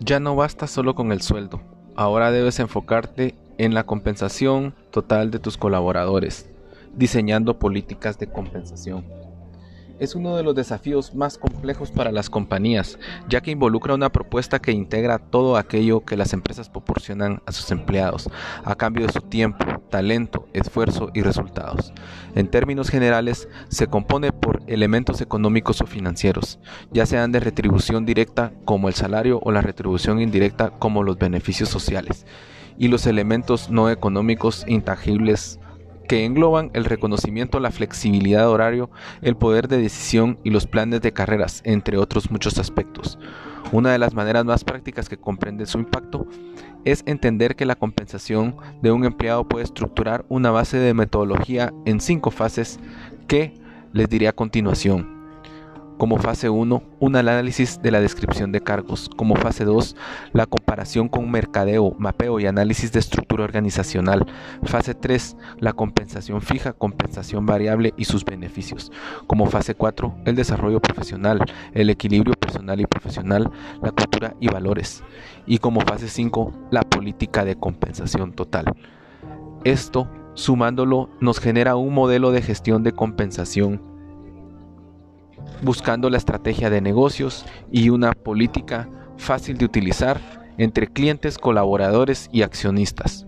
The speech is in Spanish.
Ya no basta solo con el sueldo, ahora debes enfocarte en la compensación total de tus colaboradores, diseñando políticas de compensación es uno de los desafíos más complejos para las compañías, ya que involucra una propuesta que integra todo aquello que las empresas proporcionan a sus empleados, a cambio de su tiempo, talento, esfuerzo y resultados. En términos generales, se compone por elementos económicos o financieros, ya sean de retribución directa como el salario o la retribución indirecta como los beneficios sociales, y los elementos no económicos intangibles que engloban el reconocimiento, la flexibilidad horario, el poder de decisión y los planes de carreras, entre otros muchos aspectos. Una de las maneras más prácticas que comprende su impacto es entender que la compensación de un empleado puede estructurar una base de metodología en cinco fases que les diré a continuación. Como fase 1, un análisis de la descripción de cargos. Como fase 2, la comparación con mercadeo, mapeo y análisis de estructura organizacional. Fase 3, la compensación fija, compensación variable y sus beneficios. Como fase 4, el desarrollo profesional, el equilibrio personal y profesional, la cultura y valores. Y como fase 5, la política de compensación total. Esto, sumándolo, nos genera un modelo de gestión de compensación buscando la estrategia de negocios y una política fácil de utilizar entre clientes, colaboradores y accionistas.